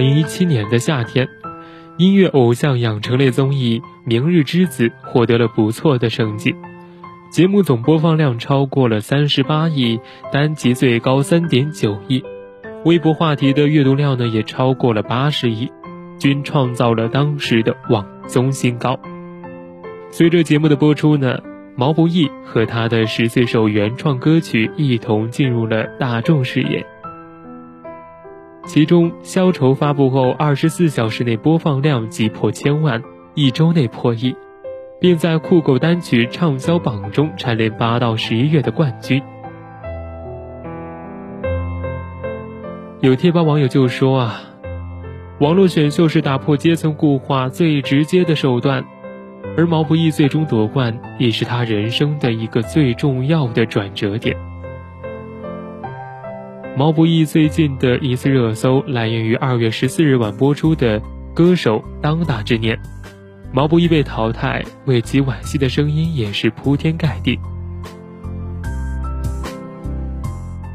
二零一七年的夏天，音乐偶像养成类综艺《明日之子》获得了不错的成绩，节目总播放量超过了三十八亿，单集最高三点九亿，微博话题的阅读量呢也超过了八十亿，均创造了当时的网综新高。随着节目的播出呢，毛不易和他的十四首原创歌曲一同进入了大众视野。其中，《消愁》发布后二十四小时内播放量即破千万，一周内破亿，并在酷狗单曲畅销榜中蝉联八到十一月的冠军。有贴吧网友就说啊，网络选秀是打破阶层固化最直接的手段，而毛不易最终夺冠，也是他人生的一个最重要的转折点。毛不易最近的一次热搜来源于二月十四日晚播出的《歌手当打之年》，毛不易被淘汰，为其惋惜的声音也是铺天盖地。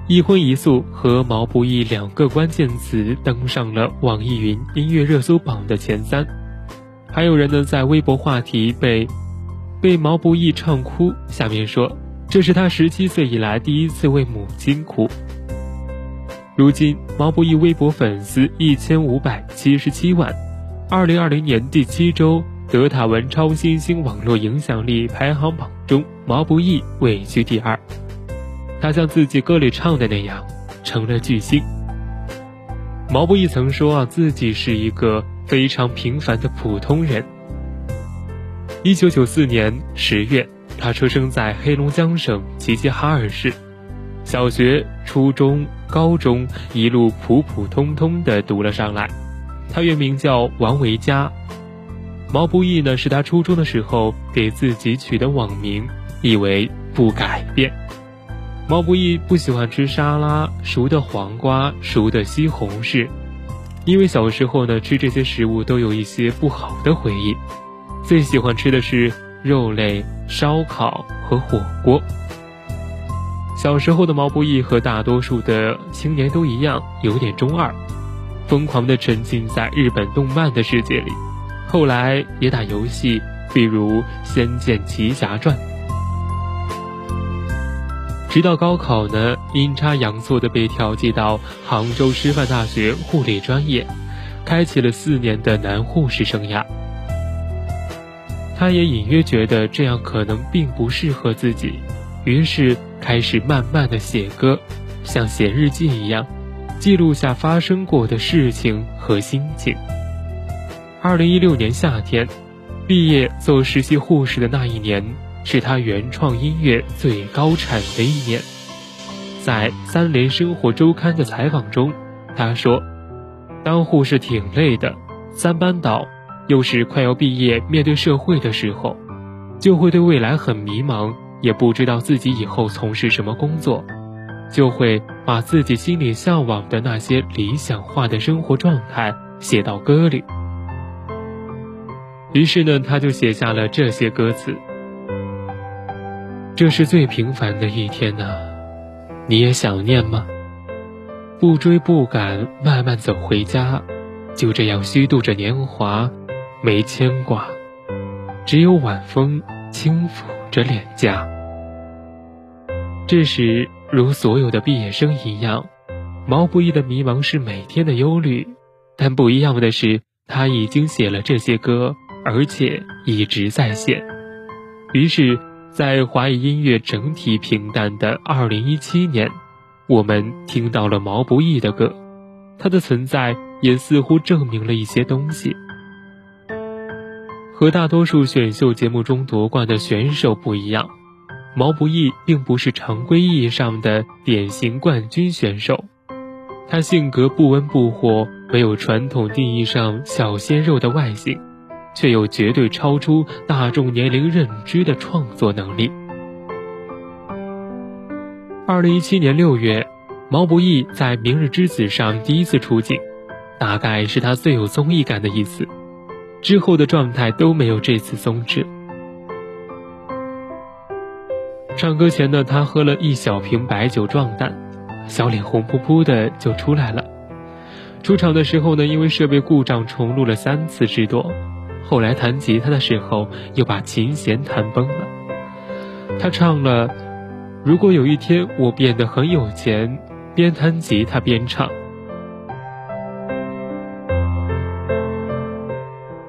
一荤一素和毛不易两个关键词登上了网易云音乐热搜榜的前三，还有人呢在微博话题被被毛不易唱哭，下面说这是他十七岁以来第一次为母亲哭。如今，毛不易微博粉丝一千五百七十七万。二零二零年第七周，德塔文超新星网络影响力排行榜中，毛不易位居第二。他像自己歌里唱的那样，成了巨星。毛不易曾说啊，自己是一个非常平凡的普通人。一九九四年十月，他出生在黑龙江省齐齐哈尔市。小学、初中、高中一路普普通通的读了上来。他原名叫王维佳，毛不易呢是他初中的时候给自己取的网名，意为不改变。毛不易不喜欢吃沙拉、熟的黄瓜、熟的西红柿，因为小时候呢吃这些食物都有一些不好的回忆。最喜欢吃的是肉类、烧烤和火锅。小时候的毛不易和大多数的青年都一样，有点中二，疯狂地沉浸在日本动漫的世界里。后来也打游戏，比如《仙剑奇侠传》。直到高考呢，阴差阳错的被调剂到杭州师范大学护理专业，开启了四年的男护士生涯。他也隐约觉得这样可能并不适合自己，于是。开始慢慢的写歌，像写日记一样，记录下发生过的事情和心情。二零一六年夏天，毕业做实习护士的那一年，是他原创音乐最高产的一年。在《三联生活周刊》的采访中，他说：“当护士挺累的，三班倒，又是快要毕业，面对社会的时候，就会对未来很迷茫。”也不知道自己以后从事什么工作，就会把自己心里向往的那些理想化的生活状态写到歌里。于是呢，他就写下了这些歌词：“这是最平凡的一天呐，你也想念吗？不追不赶，慢慢走回家，就这样虚度着年华，没牵挂，只有晚风轻抚。”着脸颊。这时，如所有的毕业生一样，毛不易的迷茫是每天的忧虑，但不一样的是，他已经写了这些歌，而且一直在写。于是，在华语音乐整体平淡的2017年，我们听到了毛不易的歌，他的存在也似乎证明了一些东西。和大多数选秀节目中夺冠的选手不一样，毛不易并不是常规意义上的典型冠军选手。他性格不温不火，没有传统定义上小鲜肉的外形，却有绝对超出大众年龄认知的创作能力。二零一七年六月，毛不易在《明日之子》上第一次出镜，大概是他最有综艺感的一次。之后的状态都没有这次松弛。唱歌前呢，他喝了一小瓶白酒壮胆，小脸红扑扑的就出来了。出场的时候呢，因为设备故障重录了三次之多。后来弹吉他的时候，又把琴弦弹崩了。他唱了：“如果有一天我变得很有钱”，边弹吉他边唱：“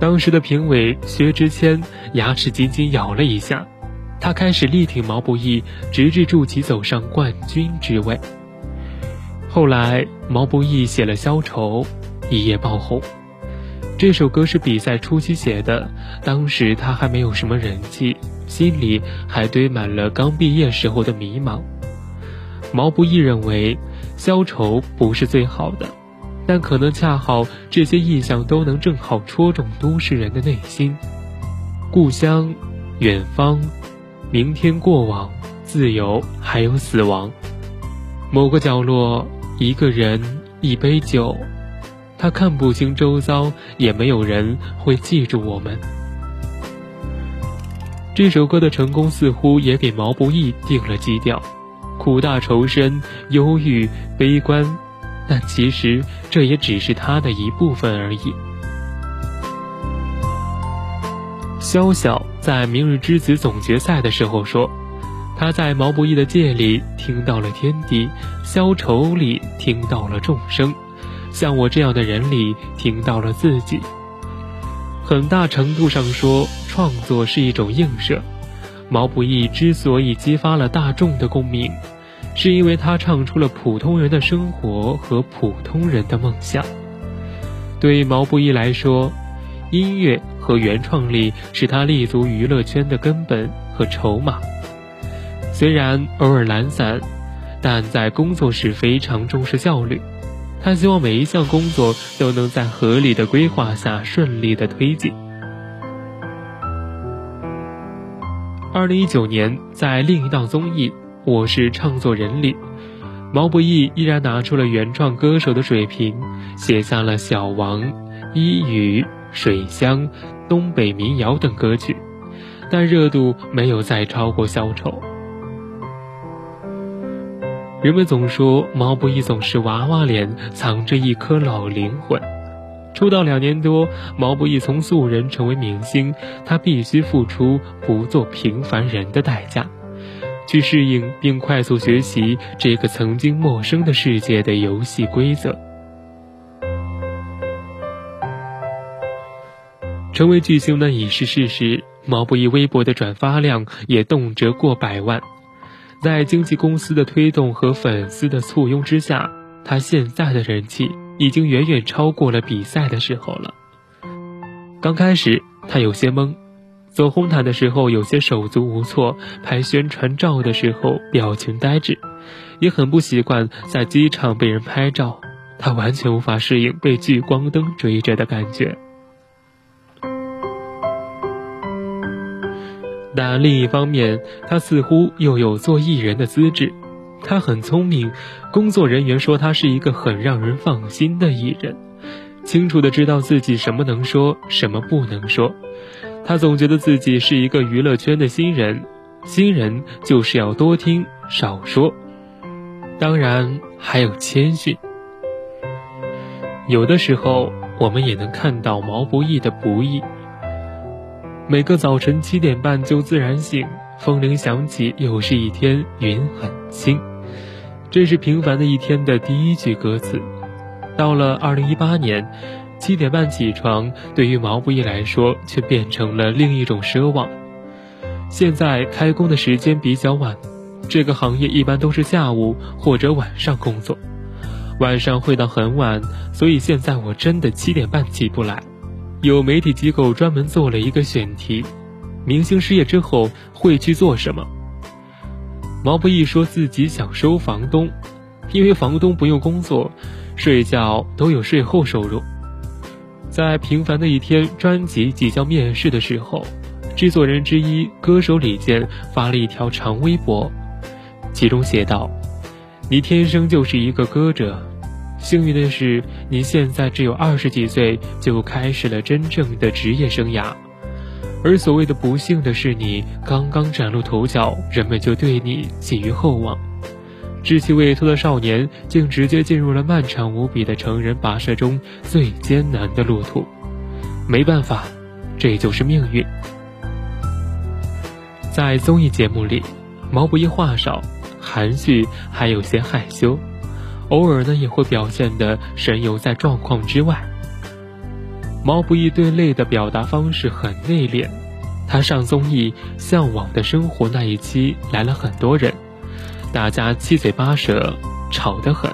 当时的评委薛之谦牙齿紧紧咬了一下，他开始力挺毛不易，直至助其走上冠军之位。后来，毛不易写了《消愁》，一夜爆红。这首歌是比赛初期写的，当时他还没有什么人气，心里还堆满了刚毕业时候的迷茫。毛不易认为，《消愁》不是最好的，但可能恰好这些意象都能正好戳中都市人的内心：故乡、远方、明天、过往、自由，还有死亡。某个角落。一个人，一杯酒，他看不清周遭，也没有人会记住我们。这首歌的成功似乎也给毛不易定了基调：苦大仇深、忧郁、悲观，但其实这也只是他的一部分而已。萧晓在《明日之子》总决赛的时候说。他在毛不易的界里听到了天地，消愁里听到了众生，像我这样的人里听到了自己。很大程度上说，创作是一种映射。毛不易之所以激发了大众的共鸣，是因为他唱出了普通人的生活和普通人的梦想。对毛不易来说，音乐和原创力是他立足娱乐圈的根本和筹码。虽然偶尔懒散，但在工作时非常重视效率。他希望每一项工作都能在合理的规划下顺利的推进。二零一九年，在另一档综艺《我是唱作人》里，毛不易依然拿出了原创歌手的水平，写下了《小王》《一语》《水乡》《东北民谣》等歌曲，但热度没有再超过《小丑》。人们总说毛不易总是娃娃脸，藏着一颗老灵魂。出道两年多，毛不易从素人成为明星，他必须付出不做平凡人的代价，去适应并快速学习这个曾经陌生的世界的游戏规则。成为巨星呢已是事实，毛不易微博的转发量也动辄过百万。在经纪公司的推动和粉丝的簇拥之下，他现在的人气已经远远超过了比赛的时候了。刚开始他有些懵，走红毯的时候有些手足无措，拍宣传照的时候表情呆滞，也很不习惯在机场被人拍照，他完全无法适应被聚光灯追着的感觉。但另一方面，他似乎又有做艺人的资质。他很聪明，工作人员说他是一个很让人放心的艺人，清楚的知道自己什么能说，什么不能说。他总觉得自己是一个娱乐圈的新人，新人就是要多听少说，当然还有谦逊。有的时候，我们也能看到毛不易的不易。每个早晨七点半就自然醒，风铃响起，又是一天，云很轻。这是平凡的一天的第一句歌词。到了二零一八年，七点半起床对于毛不易来说却变成了另一种奢望。现在开工的时间比较晚，这个行业一般都是下午或者晚上工作，晚上会到很晚，所以现在我真的七点半起不来。有媒体机构专门做了一个选题：明星失业之后会去做什么？毛不易说自己想收房东，因为房东不用工作，睡觉都有税后收入。在平凡的一天，专辑即将面世的时候，制作人之一歌手李健发了一条长微博，其中写道：“你天生就是一个歌者，幸运的是你现在只有二十几岁就开始了真正的职业生涯，而所谓的不幸的是你刚刚崭露头角，人们就对你寄予厚望。”稚气未脱的少年，竟直接进入了漫长无比的成人跋涉中最艰难的路途。没办法，这就是命运。在综艺节目里，毛不易话少、含蓄，还有些害羞，偶尔呢也会表现的神游在状况之外。毛不易对泪的表达方式很内敛，他上综艺《向往的生活》那一期来了很多人。大家七嘴八舌，吵得很，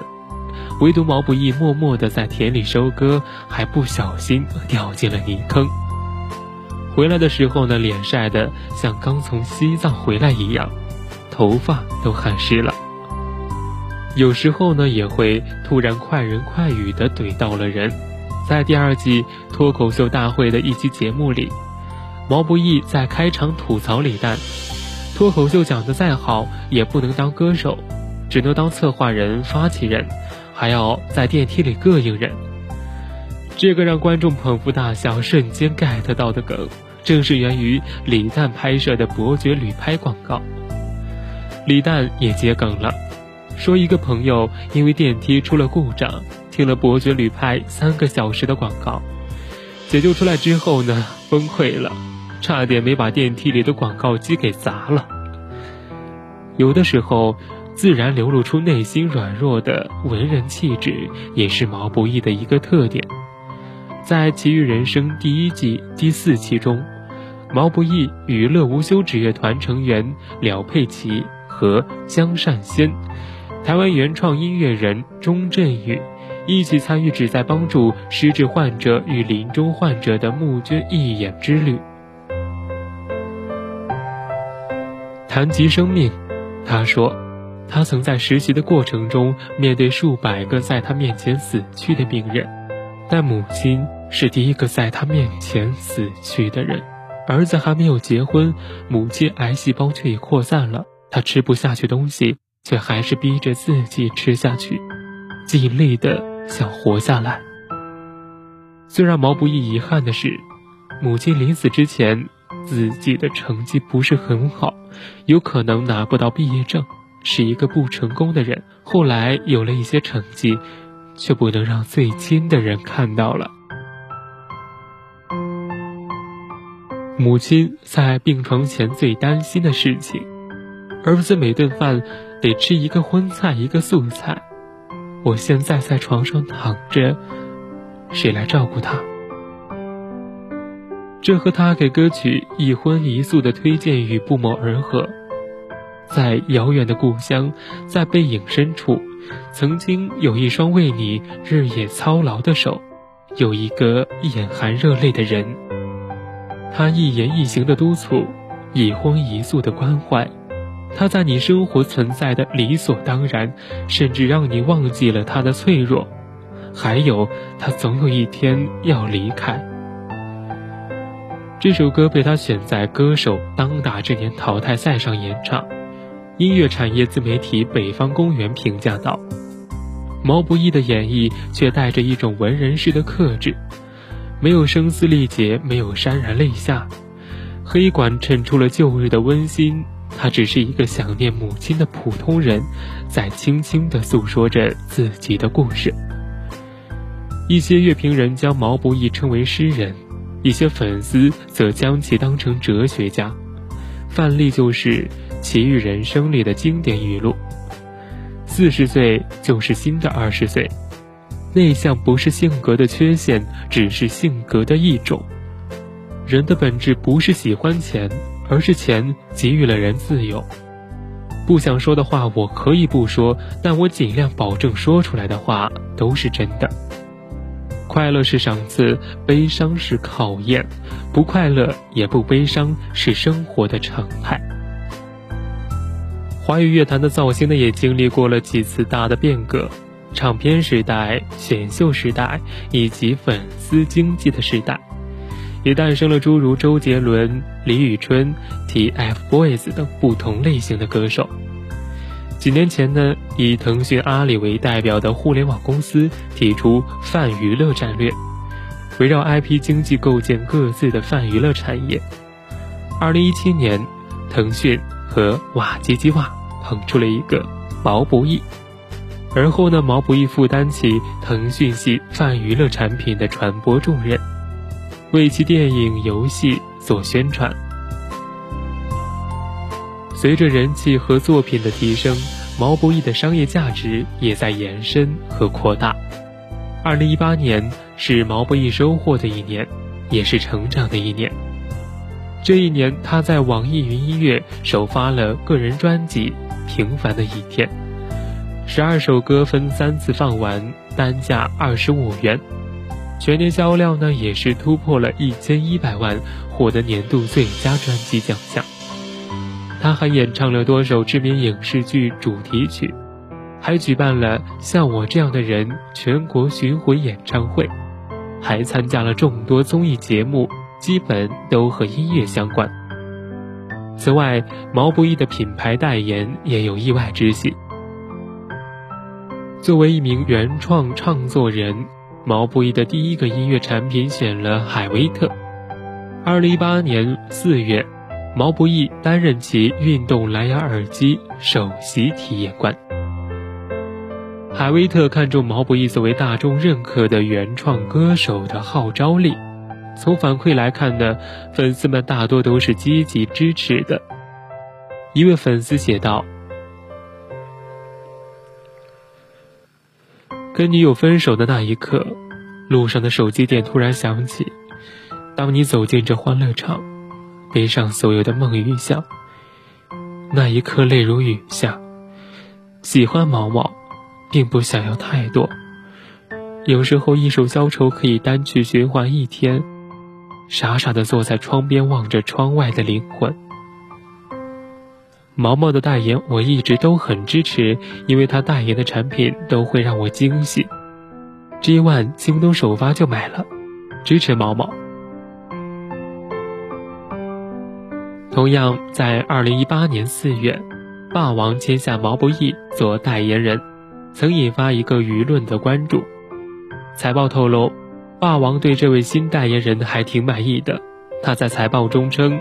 唯独毛不易默默地在田里收割，还不小心掉进了泥坑。回来的时候呢，脸晒得像刚从西藏回来一样，头发都汗湿了。有时候呢，也会突然快人快语地怼到了人。在第二季脱口秀大会的一期节目里，毛不易在开场吐槽李诞。脱口秀讲得再好，也不能当歌手，只能当策划人、发起人，还要在电梯里膈应人。这个让观众捧腹大笑、瞬间 get 到的梗，正是源于李诞拍摄的伯爵旅拍广告。李诞也接梗了，说一个朋友因为电梯出了故障，听了伯爵旅拍三个小时的广告，解救出来之后呢，崩溃了。差点没把电梯里的广告机给砸了。有的时候，自然流露出内心软弱的文人气质，也是毛不易的一个特点。在《奇遇人生》第一季第四期中，毛不易与乐无休纸乐团成员廖佩琪和江善先、台湾原创音乐人钟镇宇一起参与旨在帮助失智患者与临终患者的募捐义演之旅。谈及生命，他说，他曾在实习的过程中面对数百个在他面前死去的病人，但母亲是第一个在他面前死去的人。儿子还没有结婚，母亲癌细胞却已扩散了，他吃不下去东西，却还是逼着自己吃下去，尽力的想活下来。最让毛不易遗憾的是，母亲临死之前。自己的成绩不是很好，有可能拿不到毕业证，是一个不成功的人。后来有了一些成绩，却不能让最亲的人看到了。母亲在病床前最担心的事情，儿子每顿饭得吃一个荤菜一个素菜，我现在在床上躺着，谁来照顾他？这和他给歌曲《一荤一素》的推荐语不谋而合。在遥远的故乡，在背影深处，曾经有一双为你日夜操劳的手，有一个眼含热泪的人。他一言一行的督促，一荤一素的关怀，他在你生活存在的理所当然，甚至让你忘记了他的脆弱。还有，他总有一天要离开。这首歌被他选在歌手当打之年淘汰赛上演唱。音乐产业自媒体北方公园评价道：“毛不易的演绎却带着一种文人式的克制，没有声嘶力竭，没有潸然泪下，黑管衬出了旧日的温馨。他只是一个想念母亲的普通人，在轻轻地诉说着自己的故事。”一些乐评人将毛不易称为诗人。一些粉丝则将其当成哲学家，范例就是《奇遇人生》里的经典语录：“四十岁就是新的二十岁，内向不是性格的缺陷，只是性格的一种。人的本质不是喜欢钱，而是钱给予了人自由。不想说的话我可以不说，但我尽量保证说出来的话都是真的。”快乐是赏赐，悲伤是考验，不快乐也不悲伤是生活的常态。华语乐坛的造星呢，也经历过了几次大的变革，唱片时代、选秀时代以及粉丝经济的时代，也诞生了诸如周杰伦、李宇春、TFBOYS 等不同类型的歌手。几年前呢，以腾讯、阿里为代表的互联网公司提出泛娱乐战略，围绕 IP 经济构建各自的泛娱乐产业。二零一七年，腾讯和瓦基基瓦捧出了一个毛不易，而后呢，毛不易负担起腾讯系泛娱乐产品的传播重任，为其电影、游戏做宣传。随着人气和作品的提升，毛不易的商业价值也在延伸和扩大。二零一八年是毛不易收获的一年，也是成长的一年。这一年，他在网易云音乐首发了个人专辑《平凡的一天》，十二首歌分三次放完，单价二十五元，全年销量呢也是突破了一千一百万，获得年度最佳专辑奖项。他还演唱了多首知名影视剧主题曲，还举办了《像我这样的人》全国巡回演唱会，还参加了众多综艺节目，基本都和音乐相关。此外，毛不易的品牌代言也有意外之喜。作为一名原创创作人，毛不易的第一个音乐产品选了海威特。二零一八年四月。毛不易担任其运动蓝牙耳机首席体验官。海威特看中毛不易作为大众认可的原创歌手的号召力，从反馈来看呢，粉丝们大多都是积极支持的。一位粉丝写道：“跟女友分手的那一刻，路上的手机店突然响起，当你走进这欢乐场。”背上所有的梦与想，那一刻泪如雨下。喜欢毛毛，并不想要太多。有时候一首消愁可以单曲循环一天。傻傻的坐在窗边望着窗外的灵魂。毛毛的代言我一直都很支持，因为他代言的产品都会让我惊喜。G One 京东首发就买了，支持毛毛。同样在二零一八年四月，霸王签下毛不易做代言人，曾引发一个舆论的关注。财报透露，霸王对这位新代言人还挺满意的。他在财报中称：“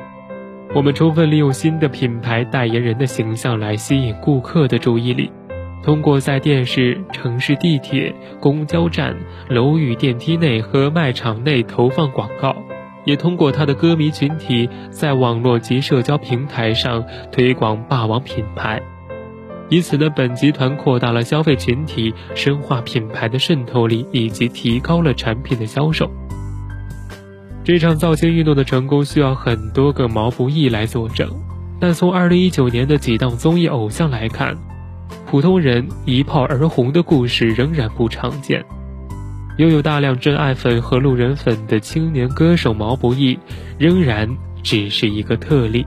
我们充分利用新的品牌代言人的形象来吸引顾客的注意力，通过在电视、城市地铁、公交站、楼宇电梯内和卖场内投放广告。”也通过他的歌迷群体在网络及社交平台上推广霸王品牌，以此呢，本集团扩大了消费群体，深化品牌的渗透力，以及提高了产品的销售。这场造星运动的成功需要很多个毛不易来作证，但从二零一九年的几档综艺偶像来看，普通人一炮而红的故事仍然不常见。拥有大量真爱粉和路人粉的青年歌手毛不易，仍然只是一个特例。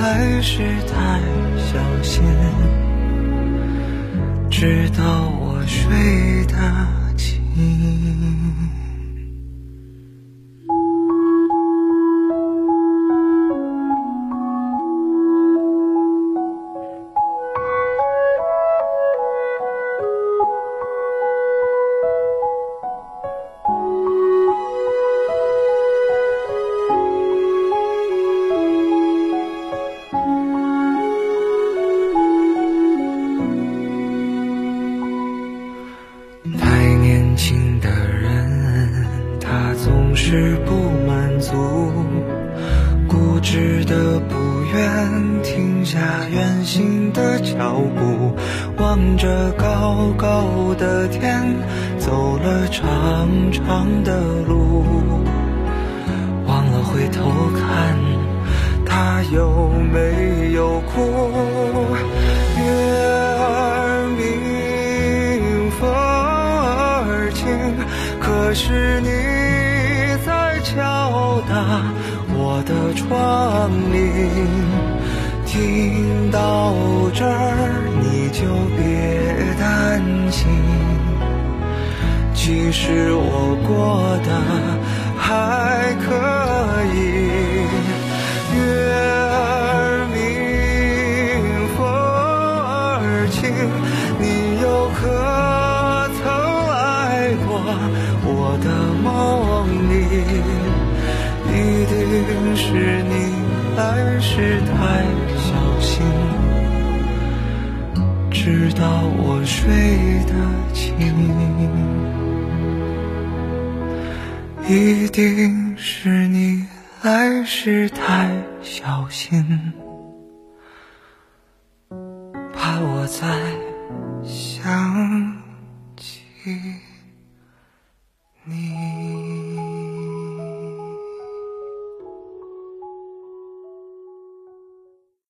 还是太小心，直到我睡得轻。停下远行的脚步，望着高高的天，走了长长的路，忘了回头看，他有没有哭？月儿明，风儿轻，可是你在。敲打我的窗棂，听到这儿你就别担心，其实我过得还可以。一定是你来时太小心，怕我再。